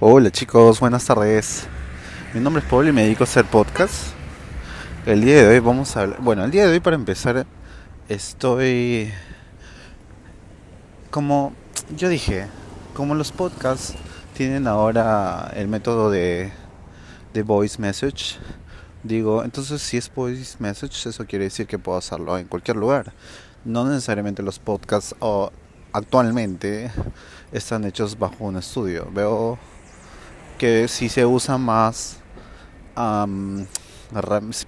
Hola chicos, buenas tardes. Mi nombre es Pablo y me dedico a hacer podcast. El día de hoy vamos a hablar... Bueno, el día de hoy para empezar estoy... Como yo dije, como los podcasts tienen ahora el método de, de voice message, digo, entonces si es voice message, eso quiere decir que puedo hacerlo en cualquier lugar. No necesariamente los podcasts o actualmente están hechos bajo un estudio. Veo que si se usa más,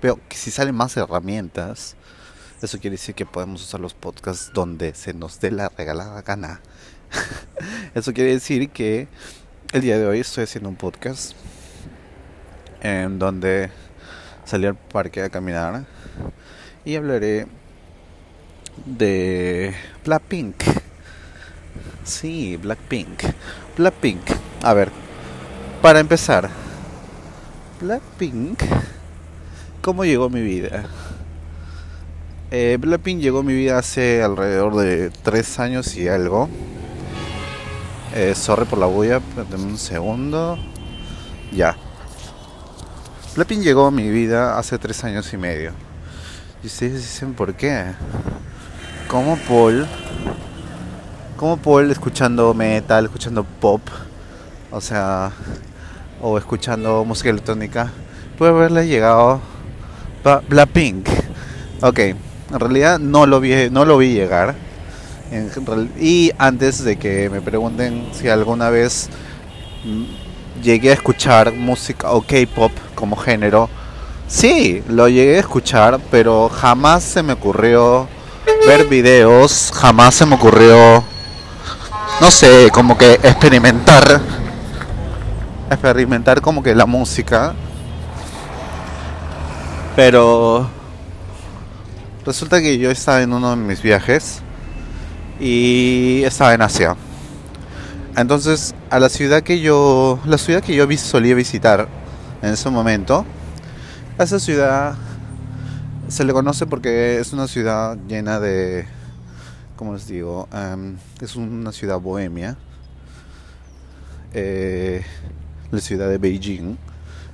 veo que si salen más herramientas, eso quiere decir que podemos usar los podcasts donde se nos dé la regalada gana. eso quiere decir que el día de hoy estoy haciendo un podcast en donde salí al parque a caminar y hablaré de Blackpink. Sí, Blackpink. Blackpink. A ver, para empezar, Blackpink, ¿cómo llegó mi vida? Eh, Blackpink llegó a mi vida hace alrededor de tres años y algo. Eh, sorry por la bulla, un segundo. Ya. Blackpink llegó a mi vida hace tres años y medio. Y ustedes dicen por qué. ¿Cómo Paul? ¿Cómo Paul escuchando metal, escuchando pop? O sea, o escuchando música electrónica, puede haberle llegado Blackpink. Ok, en realidad no lo vi, no lo vi llegar. y antes de que me pregunten si alguna vez mm, llegué a escuchar música o K-pop como género, sí, lo llegué a escuchar, pero jamás se me ocurrió ver videos, jamás se me ocurrió, no sé, como que experimentar experimentar como que la música. Pero resulta que yo estaba en uno de mis viajes y estaba en Asia. Entonces, a la ciudad que yo, la ciudad que yo solía visitar en ese momento, esa ciudad se le conoce porque es una ciudad llena de, ¿cómo les digo? Em, es una ciudad bohemia. Eh, la ciudad de Beijing.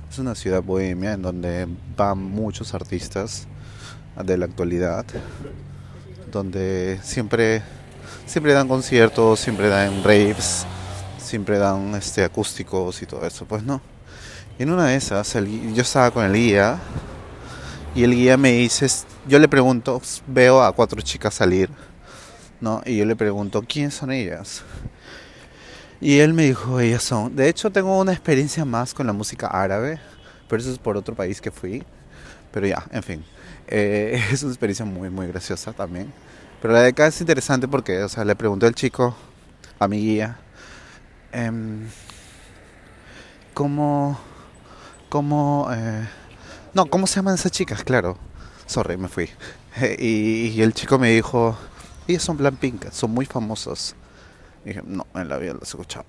Es una ciudad bohemia en donde van muchos artistas de la actualidad, donde siempre, siempre dan conciertos, siempre dan raves, siempre dan este, acústicos y todo eso, pues no. en una de esas, yo estaba con el guía y el guía me dice, yo le pregunto, veo a cuatro chicas salir, ¿no? Y yo le pregunto, ¿quiénes son ellas? Y él me dijo, ellas son. De hecho, tengo una experiencia más con la música árabe, pero eso es por otro país que fui. Pero ya, en fin. Eh, es una experiencia muy, muy graciosa también. Pero la de acá es interesante porque, o sea, le pregunté al chico, a mi guía, em, ¿cómo, cómo, eh, no, cómo se llaman esas chicas? Claro. Sorry, me fui. y, y, el chico me dijo, ellas son Blackpink, son muy famosos. Y dije, no, en la vida lo he escuchado.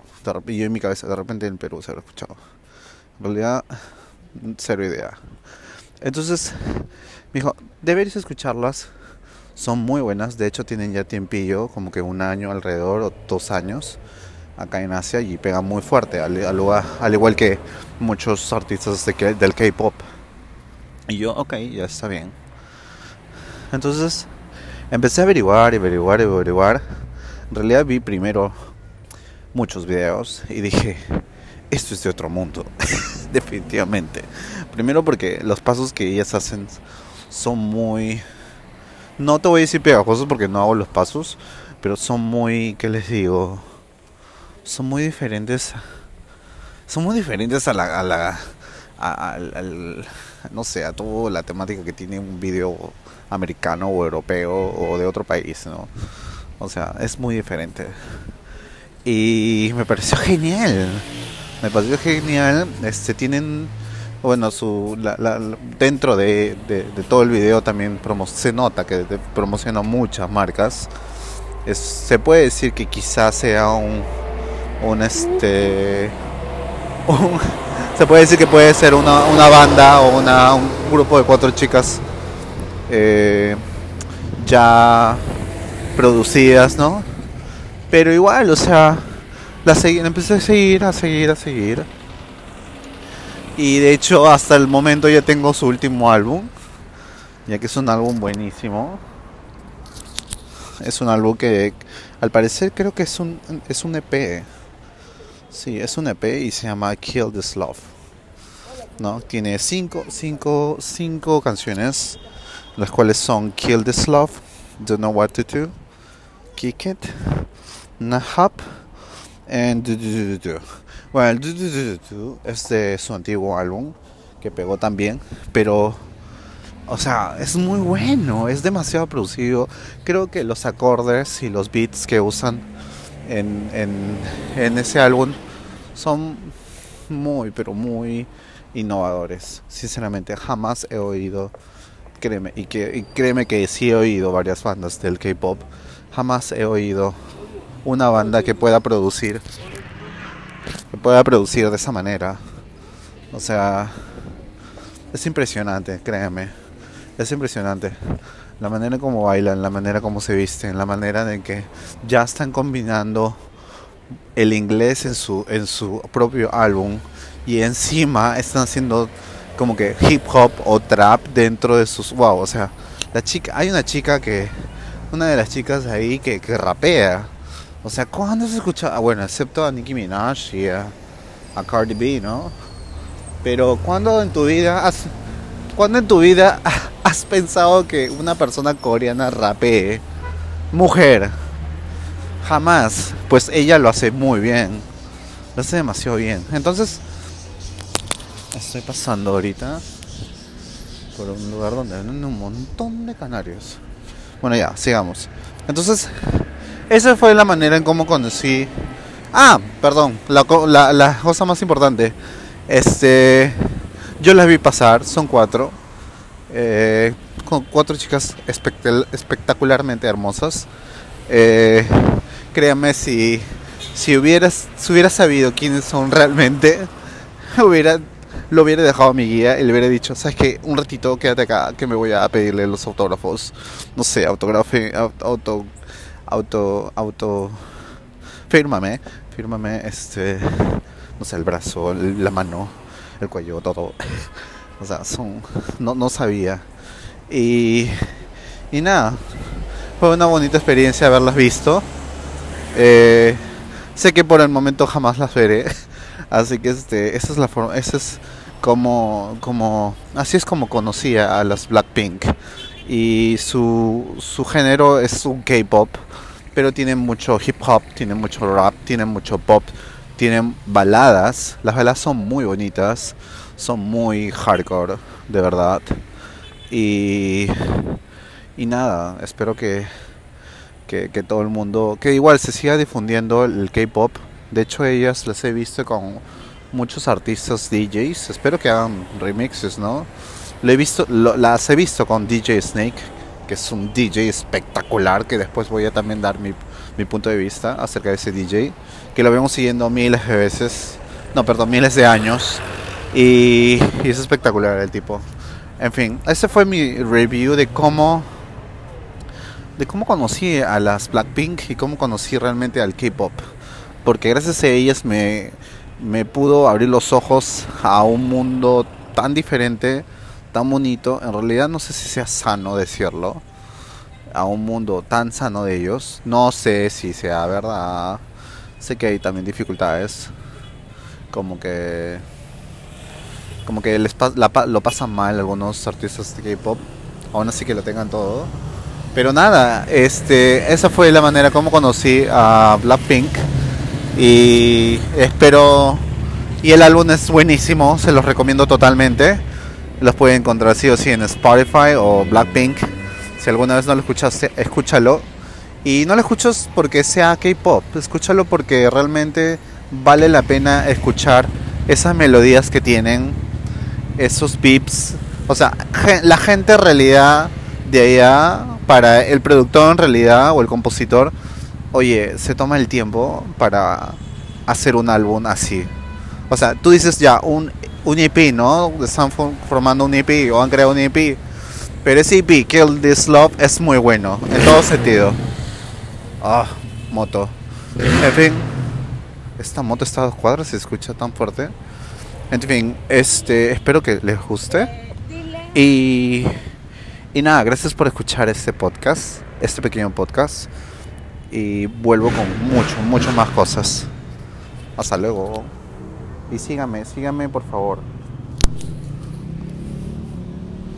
Y yo en mi cabeza, de repente en Perú se lo he escuchado. En realidad, cero idea. Entonces, me dijo, deberías escucharlas. Son muy buenas. De hecho, tienen ya tiempillo, como que un año alrededor o dos años acá en Asia y pegan muy fuerte, al, al, igual que muchos artistas de, del K-pop. Y yo, ok, ya está bien. Entonces, empecé a averiguar y averiguar y averiguar en realidad vi primero muchos videos y dije, esto es de otro mundo, definitivamente. Primero porque los pasos que ellas hacen son muy... No te voy a decir pegajosos porque no hago los pasos, pero son muy, ¿qué les digo? Son muy diferentes. Son muy diferentes a la... A la al, no sé, a toda la temática que tiene un video americano o europeo o de otro país, ¿no? O sea, es muy diferente. Y me pareció genial. Me pareció genial. Este, tienen, bueno, su, dentro de, todo el video también se nota que promociona muchas marcas. se puede decir que quizás sea un, un este, se puede decir que puede ser una, una banda o una, un grupo de cuatro chicas eh, ya producidas, ¿no? Pero igual, o sea, la, la empecé a seguir, a seguir, a seguir. Y de hecho hasta el momento ya tengo su último álbum, ya que es un álbum buenísimo. Es un álbum que al parecer creo que es un, es un EP. Sí, es un EP y se llama Kill This Love. ¿No? Tiene cinco, cinco, cinco canciones, las cuales son Kill This Love, Don't Know What to Do, Kick It, Nahap and Do Do Do. Bueno, el Do es de su antiguo álbum, que pegó también, pero, o sea, es muy bueno, es demasiado producido. Creo que los acordes y los beats que usan en, en, en ese álbum son muy, pero muy innovadores. Sinceramente, jamás he oído, créeme, y, que, y créeme que sí he oído varias bandas del K-pop, jamás he oído una banda que pueda producir, que pueda producir de esa manera. O sea, es impresionante, créeme, es impresionante. La manera como bailan, la manera como se visten, la manera en que ya están combinando el inglés en su, en su propio álbum y encima están haciendo como que hip hop o trap dentro de sus wow o sea la chica hay una chica que una de las chicas ahí que, que rapea. O sea cuándo se escucha ah, bueno excepto a Nicki Minaj y a, Cardi B no pero cuando en tu vida has cuando en tu vida has pensado que una persona coreana rapee mujer. Jamás. Pues ella lo hace muy bien. Lo hace demasiado bien. Entonces Estoy pasando ahorita por un lugar donde venden un montón de canarios. Bueno, ya, sigamos. Entonces, esa fue la manera en cómo conocí. Ah, perdón, la, la, la cosa más importante. Este, yo las vi pasar, son cuatro. eh, con cuatro chicas espectel- espectacularmente hermosas. Eh, créame, si, si, hubieras, si hubiera sabido quiénes son realmente, hubiera lo hubiera dejado a mi guía y le hubiera dicho, ¿sabes qué? Un ratito quédate acá que me voy a pedirle los autógrafos. No sé, autografe, au- auto, auto, auto, fírmame, fírmame, este, no sé, el brazo, el- la mano, el cuello, todo. O sea, son, no, no sabía. Y, y nada, fue una bonita experiencia haberlas visto. Eh, sé que por el momento jamás las veré. Así que este, esa es la forma, esa es como, como, así es como conocía a las Blackpink. Y su, su género es un K-pop, pero tiene mucho hip hop, tiene mucho rap, tiene mucho pop, tienen baladas. Las baladas son muy bonitas, son muy hardcore, de verdad. Y, y nada, espero que, que, que todo el mundo, que igual se siga difundiendo el K-pop. De hecho, ellas las he visto con muchos artistas DJs. Espero que hagan remixes, ¿no? Lo he visto, las he visto con DJ Snake, que es un DJ espectacular, que después voy a también dar mi, mi punto de vista acerca de ese DJ, que lo vemos siguiendo miles de veces, no, perdón, miles de años, y, y es espectacular el tipo. En fin, ese fue mi review de cómo de cómo conocí a las Blackpink y cómo conocí realmente al K-pop. Porque gracias a ellas me, me pudo abrir los ojos a un mundo tan diferente, tan bonito. En realidad no sé si sea sano decirlo. A un mundo tan sano de ellos. No sé si sea verdad. Sé que hay también dificultades. Como que... Como que les lo pasan mal algunos artistas de K-pop. Aún así que lo tengan todo. Pero nada, este, esa fue la manera como conocí a Blackpink. Y espero. Y el álbum es buenísimo, se los recomiendo totalmente. Los pueden encontrar sí o sí en Spotify o Blackpink. Si alguna vez no lo escuchaste, escúchalo. Y no lo escuchas porque sea K-pop, escúchalo porque realmente vale la pena escuchar esas melodías que tienen, esos beeps. O sea, la gente en realidad de allá, para el productor en realidad o el compositor, oye, se toma el tiempo para hacer un álbum así. O sea, tú dices ya, un, un EP, ¿no? Están for- formando un EP o han creado un EP. Pero ese EP, Kill This Love, es muy bueno, en todo sentido. Ah, moto. En fin, esta moto está a dos cuadras, se escucha tan fuerte. En fin, este, espero que les guste. Y, y nada, gracias por escuchar este podcast, este pequeño podcast. Y vuelvo con mucho, mucho más cosas. Hasta luego. Y síganme, síganme por favor.